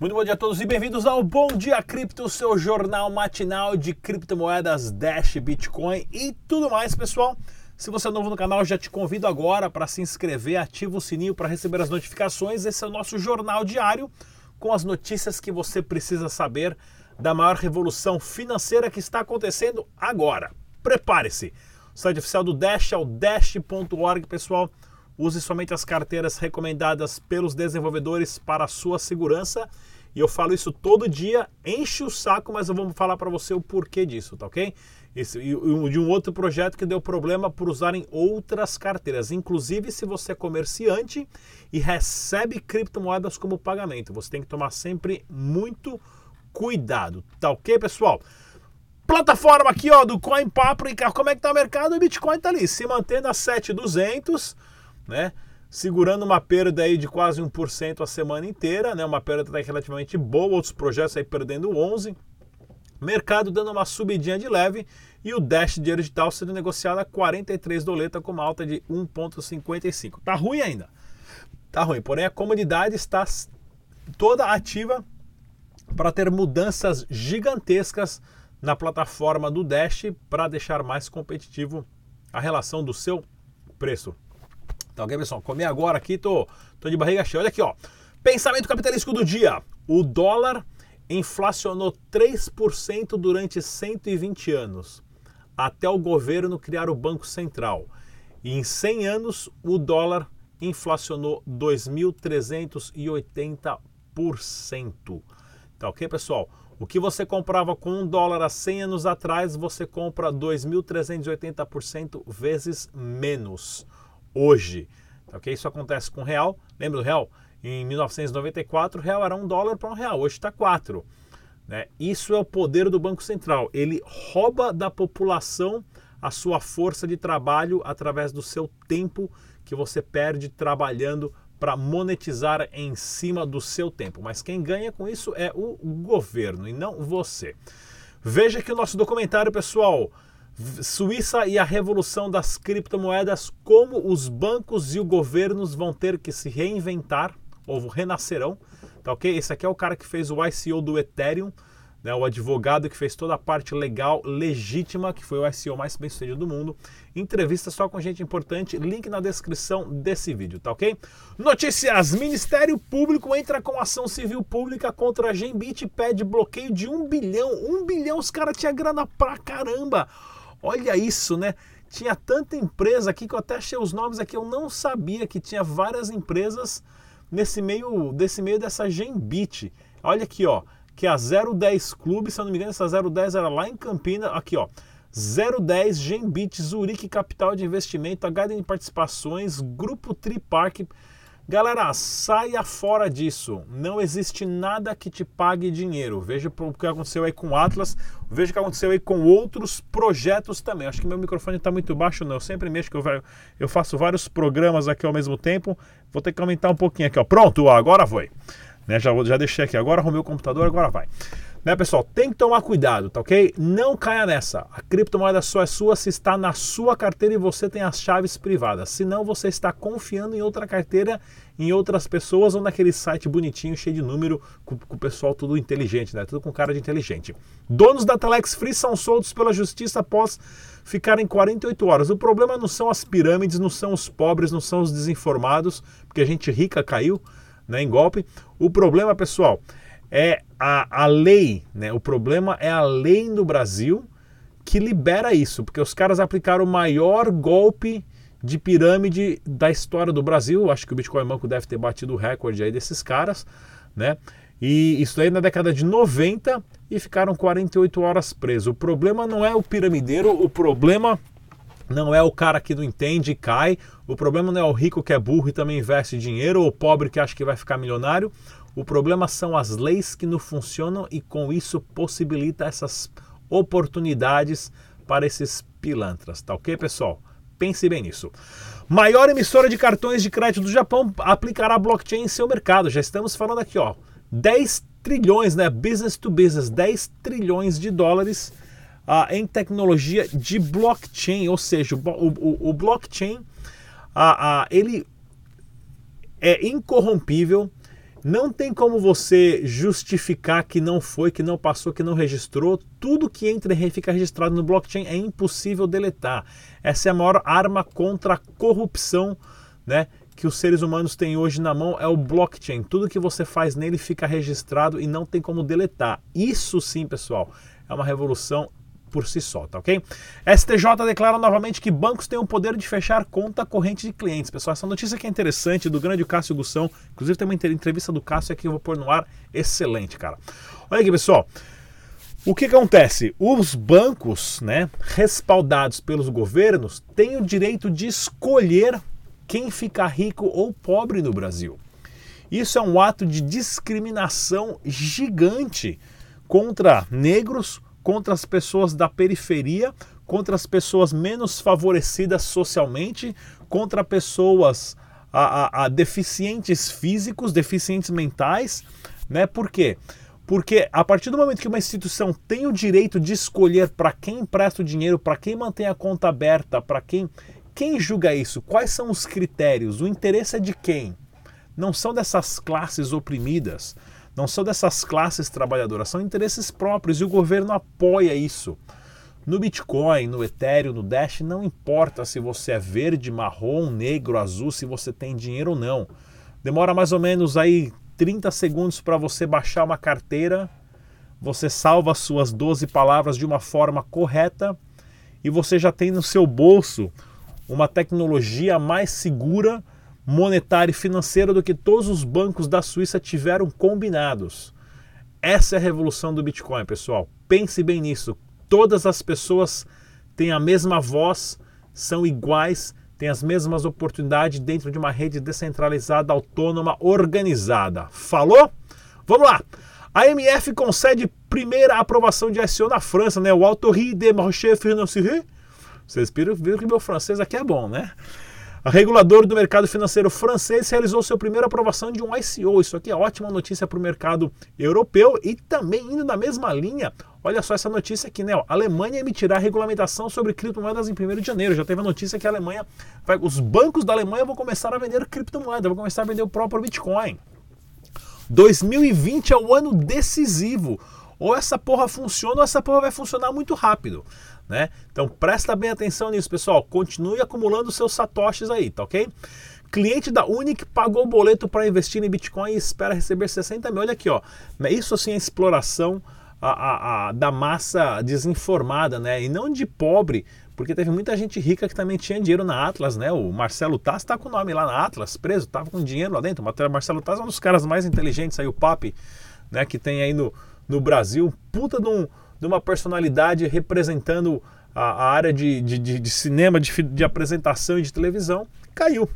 Muito bom dia a todos e bem-vindos ao Bom Dia Cripto, seu jornal matinal de criptomoedas, Dash, Bitcoin e tudo mais, pessoal. Se você é novo no canal, já te convido agora para se inscrever, ativa o sininho para receber as notificações. Esse é o nosso jornal diário com as notícias que você precisa saber da maior revolução financeira que está acontecendo agora. Prepare-se! Site oficial do Dash é o dash.org, pessoal. Use somente as carteiras recomendadas pelos desenvolvedores para a sua segurança. E eu falo isso todo dia, enche o saco, mas eu vou falar para você o porquê disso, tá ok? Esse, de um outro projeto que deu problema por usarem outras carteiras. Inclusive, se você é comerciante e recebe criptomoedas como pagamento, você tem que tomar sempre muito cuidado, tá ok, pessoal? Plataforma aqui ó do Coin Paprika, como é que tá o mercado? O Bitcoin tá ali, se mantendo a 7200 né? Segurando uma perda aí de quase 1% a semana inteira, né? Uma perda até relativamente boa, outros projetos aí perdendo 11. Mercado dando uma subidinha de leve e o Dash dinheiro digital sendo negociado a 43 doleta com uma alta de 1.55. Tá ruim ainda. Tá ruim, porém a comunidade está toda ativa para ter mudanças gigantescas na plataforma do Dash para deixar mais competitivo a relação do seu preço Tá ok, pessoal? Comer agora aqui, tô, tô de barriga cheia. Olha aqui, ó. Pensamento capitalístico do dia. O dólar inflacionou 3% durante 120 anos, até o governo criar o Banco Central. E em 100 anos, o dólar inflacionou 2.380%. Tá ok, pessoal? O que você comprava com um dólar há 100 anos atrás, você compra 2.380% vezes menos hoje. Ok? Isso acontece com o real. Lembra do real? Em 1994, o real era um dólar para um real. Hoje está quatro. Né? Isso é o poder do Banco Central. Ele rouba da população a sua força de trabalho através do seu tempo que você perde trabalhando para monetizar em cima do seu tempo. Mas quem ganha com isso é o governo e não você. Veja aqui o nosso documentário, pessoal. Suíça e a revolução das criptomoedas, como os bancos e os governos vão ter que se reinventar ou renascerão, tá ok? Esse aqui é o cara que fez o ICO do Ethereum, né, o advogado que fez toda a parte legal, legítima, que foi o ICO mais bem sucedido do mundo. Entrevista só com gente importante, link na descrição desse vídeo, tá ok? Notícias: Ministério Público entra com ação civil pública contra a Genbit e pede bloqueio de um bilhão. Um bilhão, os caras tinham grana pra caramba. Olha isso, né? Tinha tanta empresa aqui que eu até achei os nomes aqui, eu não sabia que tinha várias empresas nesse meio, desse meio dessa Genbit. Olha aqui, ó, que é a 010 Clube, se eu não me engano, essa 010 era lá em Campina, aqui, ó. 010 Genbit, Zurique Capital de Investimento, H de Participações, Grupo Tripark, Galera, saia fora disso. Não existe nada que te pague dinheiro. Veja o que aconteceu aí com o Atlas, veja o que aconteceu aí com outros projetos também. Acho que meu microfone está muito baixo, não. Eu sempre mexo que eu, eu faço vários programas aqui ao mesmo tempo. Vou ter que aumentar um pouquinho aqui, ó. Pronto, agora foi. Né, já, já deixei aqui, agora arrumei o computador, agora vai. Né, pessoal? Tem que tomar cuidado, tá ok? Não caia nessa. A criptomoeda só é sua se está na sua carteira e você tem as chaves privadas. Senão você está confiando em outra carteira, em outras pessoas ou naquele site bonitinho, cheio de número, com, com o pessoal tudo inteligente, né? Tudo com cara de inteligente. Donos da Telex Free são soltos pela justiça após ficarem 48 horas. O problema não são as pirâmides, não são os pobres, não são os desinformados, porque a gente rica caiu né, em golpe. O problema, pessoal, é a, a lei, né? O problema é a lei no Brasil que libera isso, porque os caras aplicaram o maior golpe de pirâmide da história do Brasil. Acho que o Bitcoin Banco deve ter batido o recorde aí desses caras, né? E isso aí na década de 90 e ficaram 48 horas presos. O problema não é o piramideiro, o problema não é o cara que não entende e cai, o problema não é o rico que é burro e também investe dinheiro, ou o pobre que acha que vai ficar milionário. O problema são as leis que não funcionam e com isso possibilita essas oportunidades para esses pilantras, tá ok, pessoal? Pense bem nisso. Maior emissora de cartões de crédito do Japão aplicará blockchain em seu mercado. Já estamos falando aqui, ó, 10 trilhões, né? Business to business, 10 trilhões de dólares uh, em tecnologia de blockchain, ou seja, o, o, o blockchain a, a, ele é incorrompível, não tem como você justificar que não foi, que não passou, que não registrou. Tudo que entra e fica registrado no blockchain é impossível deletar. Essa é a maior arma contra a corrupção né, que os seres humanos têm hoje na mão é o blockchain. Tudo que você faz nele fica registrado e não tem como deletar. Isso sim, pessoal, é uma revolução por si só, tá ok? STJ declara novamente que bancos têm o poder de fechar conta corrente de clientes. Pessoal, essa notícia aqui é interessante do grande Cássio Gussão. Inclusive tem uma entrevista do Cássio aqui que eu vou pôr no ar. Excelente, cara. Olha aqui, pessoal. O que acontece? Os bancos, né, respaldados pelos governos, têm o direito de escolher quem fica rico ou pobre no Brasil. Isso é um ato de discriminação gigante contra negros, contra as pessoas da periferia, contra as pessoas menos favorecidas socialmente, contra pessoas a, a, a deficientes físicos, deficientes mentais, né? Por quê? Porque a partir do momento que uma instituição tem o direito de escolher para quem empresta o dinheiro, para quem mantém a conta aberta, para quem quem julga isso? Quais são os critérios? O interesse é de quem? Não são dessas classes oprimidas, não são dessas classes trabalhadoras, são interesses próprios e o governo apoia isso. No Bitcoin, no Ethereum, no Dash, não importa se você é verde, marrom, negro, azul, se você tem dinheiro ou não. Demora mais ou menos aí 30 segundos para você baixar uma carteira, você salva as suas 12 palavras de uma forma correta e você já tem no seu bolso uma tecnologia mais segura monetária e financeira do que todos os bancos da Suíça tiveram combinados. Essa é a revolução do Bitcoin, pessoal. Pense bem nisso. Todas as pessoas têm a mesma voz, são iguais, têm as mesmas oportunidades dentro de uma rede descentralizada, autônoma, organizada. Falou? Vamos lá! A MF concede primeira aprovação de ICO na França, né? O Autorie de Marché Financier. Vocês viram que meu francês aqui é bom, né? A regulador do mercado financeiro francês realizou sua primeira aprovação de um ICO. Isso aqui é ótima notícia para o mercado europeu e também indo na mesma linha. Olha só essa notícia aqui, né? A Alemanha emitirá regulamentação sobre criptomoedas em 1 de janeiro. Já teve a notícia que a Alemanha, vai, os bancos da Alemanha vão começar a vender criptomoedas, vão começar a vender o próprio Bitcoin. 2020 é o ano decisivo. Ou essa porra funciona ou essa porra vai funcionar muito rápido. Né? Então presta bem atenção nisso, pessoal. Continue acumulando seus satoshis aí, tá ok? Cliente da Unic pagou o boleto para investir em Bitcoin e espera receber 60 mil. Olha aqui, ó. Isso assim é exploração a, a, a, da massa desinformada, né? E não de pobre, porque teve muita gente rica que também tinha dinheiro na Atlas, né? O Marcelo Tass está com o nome lá na Atlas, preso, tava com dinheiro lá dentro. O Marcelo Tass é um dos caras mais inteligentes aí, o Papi, né? Que tem aí no, no Brasil, puta de um de uma personalidade representando a, a área de, de, de, de cinema, de, apresentação e de televisão, caiu.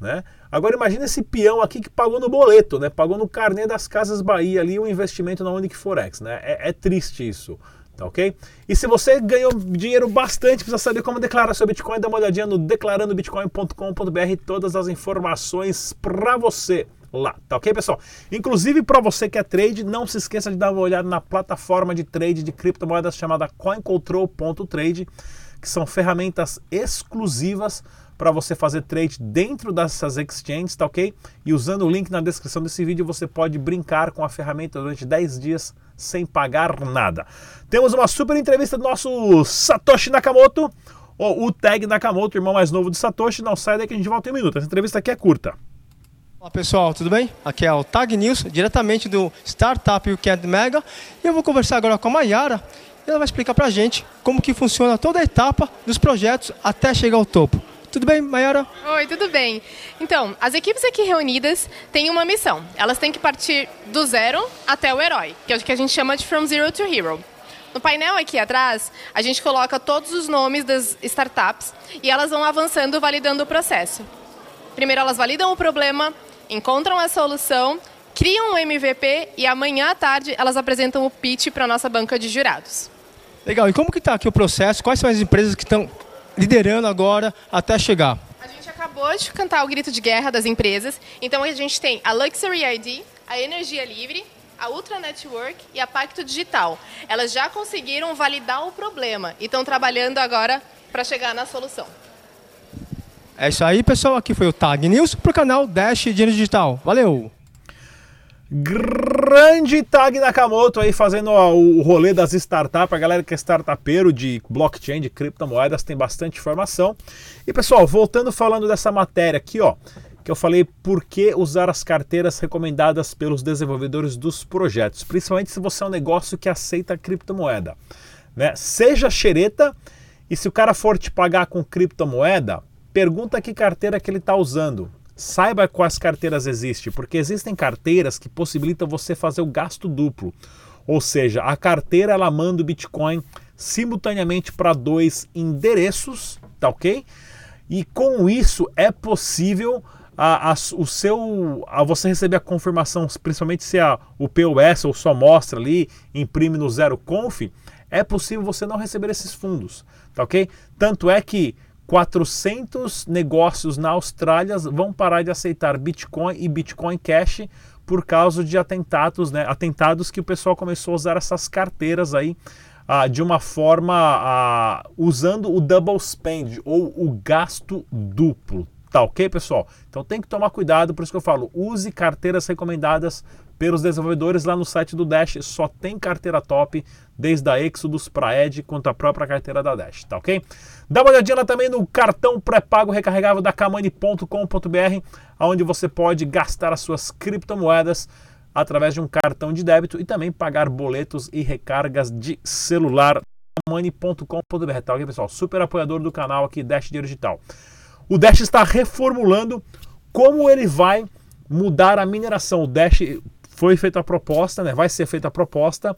Né? Agora imagine esse peão aqui que pagou no boleto, né? pagou no carnê das Casas Bahia ali o um investimento na Unique Forex. Né? É, é, triste isso, tá ok? E se você ganhou dinheiro bastante, precisa saber como declarar seu Bitcoin, dá uma olhadinha no declarandobitcoin.com.br, todas as informações para você lá, tá ok, pessoal? Inclusive, para você que é trade, não se esqueça de dar uma olhada na plataforma de trade de criptomoedas chamada CoinControl.trade, que são ferramentas exclusivas para você fazer trade dentro dessas exchanges, tá ok? E usando o link na descrição desse vídeo, você pode brincar com a ferramenta durante 10 dias sem pagar nada. Temos uma super entrevista do nosso Satoshi Nakamoto, ou o Tag Nakamoto, irmão mais novo do Satoshi. Não sai daí que a gente volta em um minuto. Essa entrevista aqui é curta. Olá pessoal, tudo bem? Aqui é o Tag News, diretamente do Startup Weekend Mega. E eu vou conversar agora com a Mayara ela vai explicar para a gente como que funciona toda a etapa dos projetos até chegar ao topo. Tudo bem, Mayara? Oi, tudo bem. Então, as equipes aqui reunidas têm uma missão. Elas têm que partir do zero até o herói, que é o que a gente chama de From Zero to Hero. No painel aqui atrás, a gente coloca todos os nomes das startups e elas vão avançando, validando o processo. Primeiro elas validam o problema, encontram a solução, criam um MVP e amanhã à tarde elas apresentam o pitch para a nossa banca de jurados. Legal, e como que está aqui o processo? Quais são as empresas que estão liderando agora até chegar? A gente acabou de cantar o grito de guerra das empresas, então a gente tem a Luxury ID, a Energia Livre, a Ultra Network e a Pacto Digital. Elas já conseguiram validar o problema e estão trabalhando agora para chegar na solução. É isso aí, pessoal. Aqui foi o Tag News para o canal Dash Dinheiro Digital. Valeu! Grande Tag Nakamoto aí fazendo o rolê das startups, a galera que é startupeiro de blockchain, de criptomoedas, tem bastante informação. E pessoal, voltando falando dessa matéria aqui, ó, que eu falei por que usar as carteiras recomendadas pelos desenvolvedores dos projetos, principalmente se você é um negócio que aceita criptomoeda. Né? Seja xereta e se o cara for te pagar com criptomoeda, pergunta que carteira que ele está usando saiba quais carteiras existem, porque existem carteiras que possibilitam você fazer o gasto duplo. Ou seja, a carteira ela manda o Bitcoin simultaneamente para dois endereços, tá ok? E com isso é possível a, a, o seu, a você receber a confirmação, principalmente se a, o POS ou só mostra ali, imprime no zero conf, é possível você não receber esses fundos, tá ok? Tanto é que 400 negócios na Austrália vão parar de aceitar Bitcoin e Bitcoin Cash por causa de atentados, né? Atentados que o pessoal começou a usar essas carteiras aí ah, de uma forma ah, usando o double spend ou o gasto duplo. Tá ok, pessoal? Então tem que tomar cuidado, por isso que eu falo, use carteiras recomendadas pelos desenvolvedores lá no site do Dash. Só tem carteira top, desde a Exodus para Edge, quanto a própria carteira da Dash, tá ok? Dá uma olhadinha lá também no cartão pré-pago recarregável da kamani.com.br, onde você pode gastar as suas criptomoedas através de um cartão de débito e também pagar boletos e recargas de celular money.com.br, tá ok, pessoal? Super apoiador do canal aqui, Dash Dinheiro Digital. O Dash está reformulando como ele vai mudar a mineração. O Dash foi feita a proposta, né? vai ser feita a proposta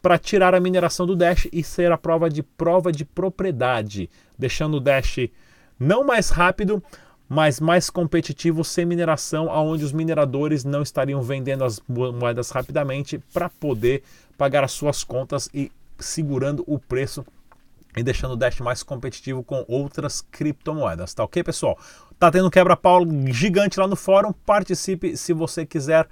para tirar a mineração do Dash e ser a prova de prova de propriedade, deixando o Dash não mais rápido, mas mais competitivo sem mineração, aonde os mineradores não estariam vendendo as moedas rapidamente para poder pagar as suas contas e segurando o preço e deixando o Dash mais competitivo com outras criptomoedas, tá ok, pessoal? Tá tendo quebra-pau gigante lá no fórum, participe se você quiser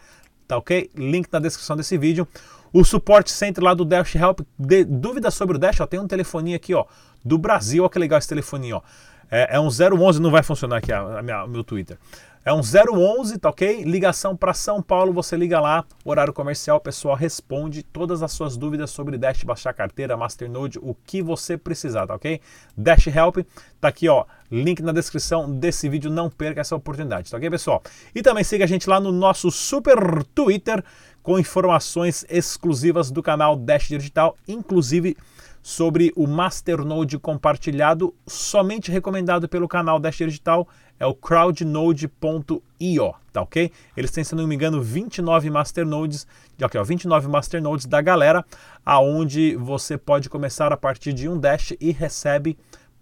tá ok? Link na descrição desse vídeo. O suporte center lá do Dash Help, dúvidas sobre o Dash, ó, tem um telefoninho aqui, ó, do Brasil, ó que legal esse telefoninho, ó. É, é um 011, não vai funcionar aqui a, a minha, o meu Twitter. É um 011, tá ok? Ligação para São Paulo, você liga lá, horário comercial, o pessoal responde todas as suas dúvidas sobre Dash, baixar carteira, Masternode, o que você precisar, tá ok? Dash Help, tá aqui, ó, link na descrição desse vídeo, não perca essa oportunidade, tá ok, pessoal? E também siga a gente lá no nosso super Twitter com informações exclusivas do canal Dash Digital, inclusive sobre o Masternode compartilhado, somente recomendado pelo canal Dash Digital, é o crowdnode.io, tá ok? Eles têm, se não me engano, 29 masternodes, ok, ó, 29 masternodes da galera, aonde você pode começar a partir de um Dash e recebe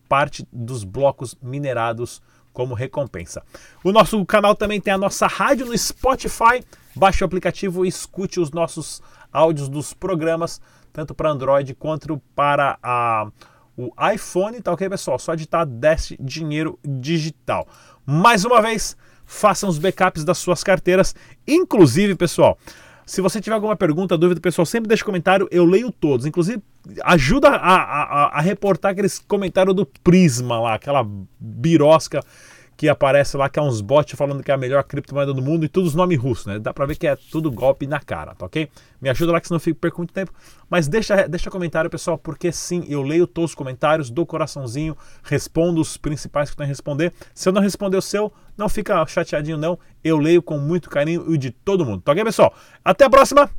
parte dos blocos minerados como recompensa. O nosso canal também tem a nossa rádio no Spotify. Baixe o aplicativo e escute os nossos áudios dos programas, tanto para Android quanto para a o iPhone, tá ok, pessoal? Só editar Dash Dinheiro Digital. Mais uma vez, façam os backups das suas carteiras. Inclusive, pessoal, se você tiver alguma pergunta, dúvida, pessoal, sempre deixe comentário, eu leio todos. Inclusive, ajuda a, a, a reportar aqueles comentários do Prisma lá, aquela birosca que aparece lá, que é uns bots falando que é a melhor criptomoeda do mundo e todos os nomes russos, né? Dá pra ver que é tudo golpe na cara, tá ok? Me ajuda lá que senão eu fico perco muito tempo. Mas deixa, deixa comentário, pessoal, porque sim, eu leio todos os comentários, dou coraçãozinho, respondo os principais que tem a responder. Se eu não responder o seu, não fica chateadinho não. Eu leio com muito carinho e de todo mundo, tá ok, pessoal? Até a próxima!